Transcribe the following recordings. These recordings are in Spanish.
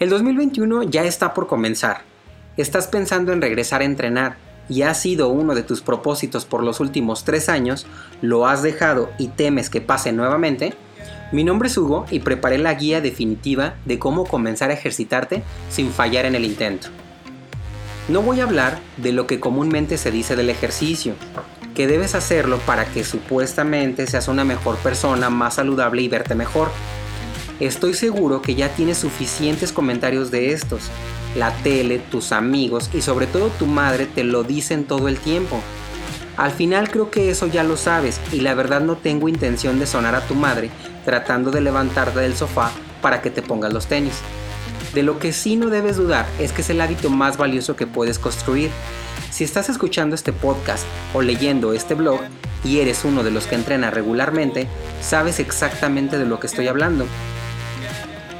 El 2021 ya está por comenzar. Estás pensando en regresar a entrenar y ha sido uno de tus propósitos por los últimos tres años, lo has dejado y temes que pase nuevamente. Mi nombre es Hugo y preparé la guía definitiva de cómo comenzar a ejercitarte sin fallar en el intento. No voy a hablar de lo que comúnmente se dice del ejercicio, que debes hacerlo para que supuestamente seas una mejor persona, más saludable y verte mejor. Estoy seguro que ya tienes suficientes comentarios de estos. La tele, tus amigos y sobre todo tu madre te lo dicen todo el tiempo. Al final creo que eso ya lo sabes y la verdad no tengo intención de sonar a tu madre tratando de levantarte del sofá para que te pongas los tenis. De lo que sí no debes dudar es que es el hábito más valioso que puedes construir. Si estás escuchando este podcast o leyendo este blog y eres uno de los que entrena regularmente, sabes exactamente de lo que estoy hablando.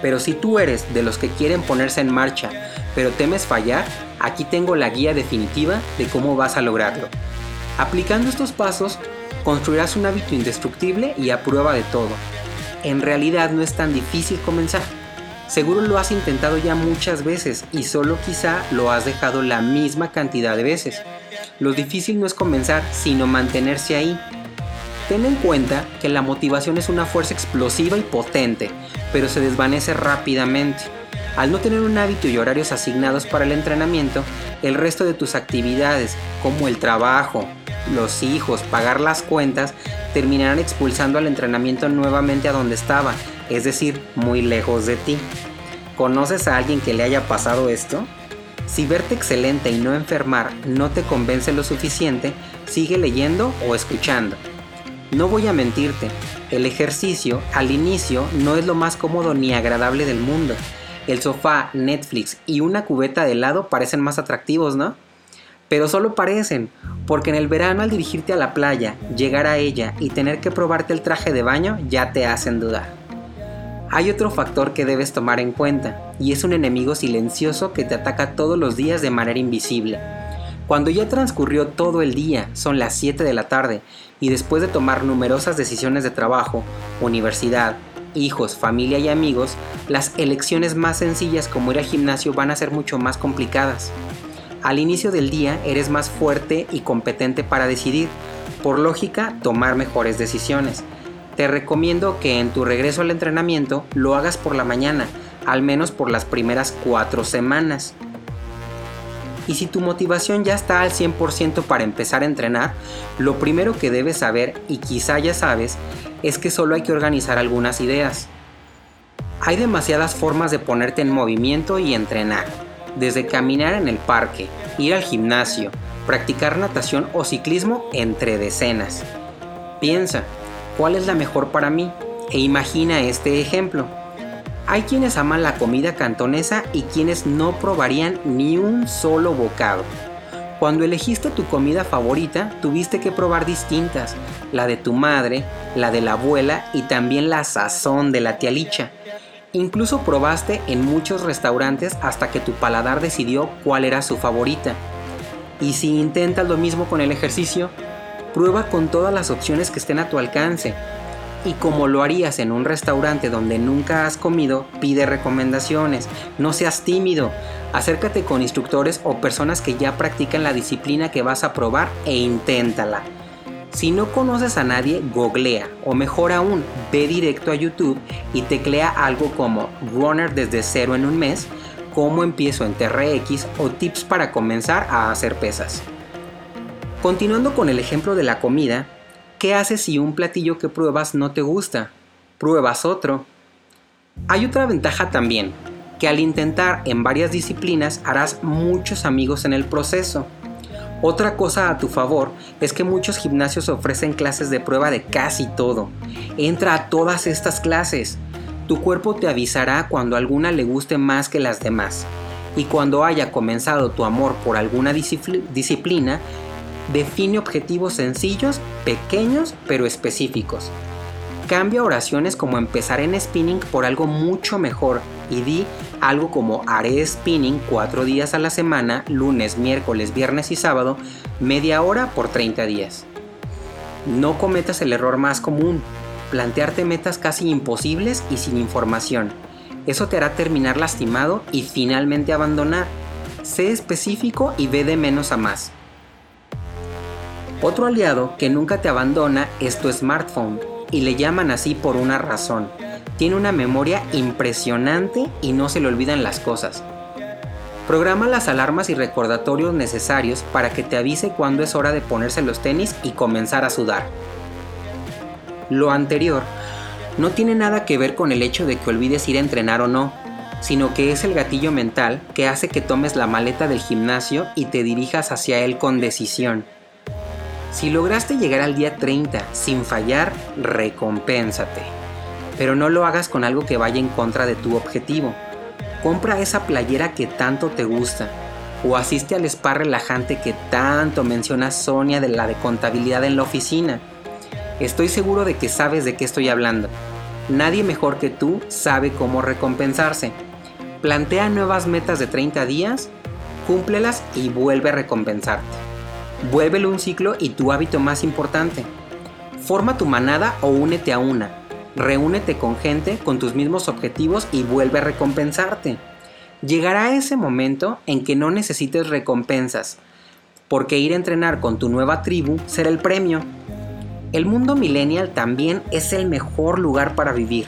Pero si tú eres de los que quieren ponerse en marcha, pero temes fallar, aquí tengo la guía definitiva de cómo vas a lograrlo. Aplicando estos pasos, construirás un hábito indestructible y a prueba de todo. En realidad no es tan difícil comenzar. Seguro lo has intentado ya muchas veces y solo quizá lo has dejado la misma cantidad de veces. Lo difícil no es comenzar, sino mantenerse ahí. Ten en cuenta que la motivación es una fuerza explosiva y potente, pero se desvanece rápidamente. Al no tener un hábito y horarios asignados para el entrenamiento, el resto de tus actividades, como el trabajo, los hijos, pagar las cuentas, terminarán expulsando al entrenamiento nuevamente a donde estaba, es decir, muy lejos de ti. ¿Conoces a alguien que le haya pasado esto? Si verte excelente y no enfermar no te convence lo suficiente, sigue leyendo o escuchando. No voy a mentirte, el ejercicio al inicio no es lo más cómodo ni agradable del mundo. El sofá, Netflix y una cubeta de helado parecen más atractivos, ¿no? Pero solo parecen, porque en el verano al dirigirte a la playa, llegar a ella y tener que probarte el traje de baño ya te hacen dudar. Hay otro factor que debes tomar en cuenta, y es un enemigo silencioso que te ataca todos los días de manera invisible. Cuando ya transcurrió todo el día, son las 7 de la tarde, y después de tomar numerosas decisiones de trabajo, universidad, hijos, familia y amigos, las elecciones más sencillas como ir al gimnasio van a ser mucho más complicadas. Al inicio del día eres más fuerte y competente para decidir, por lógica, tomar mejores decisiones te recomiendo que en tu regreso al entrenamiento lo hagas por la mañana, al menos por las primeras cuatro semanas. Y si tu motivación ya está al 100% para empezar a entrenar, lo primero que debes saber, y quizá ya sabes, es que solo hay que organizar algunas ideas. Hay demasiadas formas de ponerte en movimiento y entrenar, desde caminar en el parque, ir al gimnasio, practicar natación o ciclismo, entre decenas. Piensa, cuál es la mejor para mí e imagina este ejemplo. Hay quienes aman la comida cantonesa y quienes no probarían ni un solo bocado. Cuando elegiste tu comida favorita, tuviste que probar distintas, la de tu madre, la de la abuela y también la sazón de la tía Licha. Incluso probaste en muchos restaurantes hasta que tu paladar decidió cuál era su favorita. Y si intentas lo mismo con el ejercicio, Prueba con todas las opciones que estén a tu alcance. Y como lo harías en un restaurante donde nunca has comido, pide recomendaciones. No seas tímido. Acércate con instructores o personas que ya practican la disciplina que vas a probar e inténtala. Si no conoces a nadie, googlea o mejor aún, ve directo a YouTube y teclea algo como Runner desde cero en un mes, cómo empiezo en TRX o tips para comenzar a hacer pesas. Continuando con el ejemplo de la comida, ¿qué haces si un platillo que pruebas no te gusta? Pruebas otro. Hay otra ventaja también, que al intentar en varias disciplinas harás muchos amigos en el proceso. Otra cosa a tu favor es que muchos gimnasios ofrecen clases de prueba de casi todo. Entra a todas estas clases. Tu cuerpo te avisará cuando alguna le guste más que las demás. Y cuando haya comenzado tu amor por alguna disciplina, Define objetivos sencillos, pequeños, pero específicos. Cambia oraciones como empezar en spinning por algo mucho mejor y di algo como haré spinning cuatro días a la semana, lunes, miércoles, viernes y sábado, media hora por 30 días. No cometas el error más común, plantearte metas casi imposibles y sin información. Eso te hará terminar lastimado y finalmente abandonar. Sé específico y ve de menos a más. Otro aliado que nunca te abandona es tu smartphone, y le llaman así por una razón. Tiene una memoria impresionante y no se le olvidan las cosas. Programa las alarmas y recordatorios necesarios para que te avise cuando es hora de ponerse los tenis y comenzar a sudar. Lo anterior no tiene nada que ver con el hecho de que olvides ir a entrenar o no, sino que es el gatillo mental que hace que tomes la maleta del gimnasio y te dirijas hacia él con decisión. Si lograste llegar al día 30 sin fallar, recompénsate. Pero no lo hagas con algo que vaya en contra de tu objetivo. Compra esa playera que tanto te gusta. O asiste al spa relajante que tanto menciona Sonia de la de contabilidad en la oficina. Estoy seguro de que sabes de qué estoy hablando. Nadie mejor que tú sabe cómo recompensarse. Plantea nuevas metas de 30 días, cúmplelas y vuelve a recompensarte. Vuélvelo un ciclo y tu hábito más importante. Forma tu manada o únete a una. Reúnete con gente con tus mismos objetivos y vuelve a recompensarte. Llegará ese momento en que no necesites recompensas, porque ir a entrenar con tu nueva tribu será el premio. El mundo millennial también es el mejor lugar para vivir,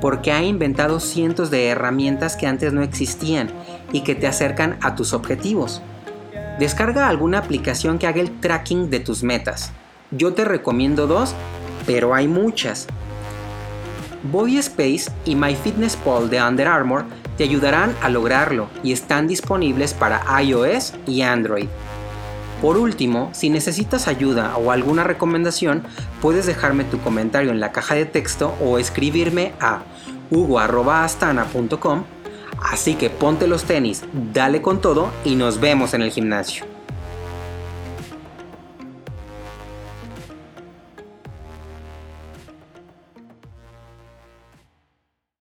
porque ha inventado cientos de herramientas que antes no existían y que te acercan a tus objetivos. Descarga alguna aplicación que haga el tracking de tus metas. Yo te recomiendo dos, pero hay muchas. Body Space y MyFitnessPal de Under Armour te ayudarán a lograrlo y están disponibles para iOS y Android. Por último, si necesitas ayuda o alguna recomendación, puedes dejarme tu comentario en la caja de texto o escribirme a hugo.astana.com Así que ponte los tenis, dale con todo y nos vemos en el gimnasio.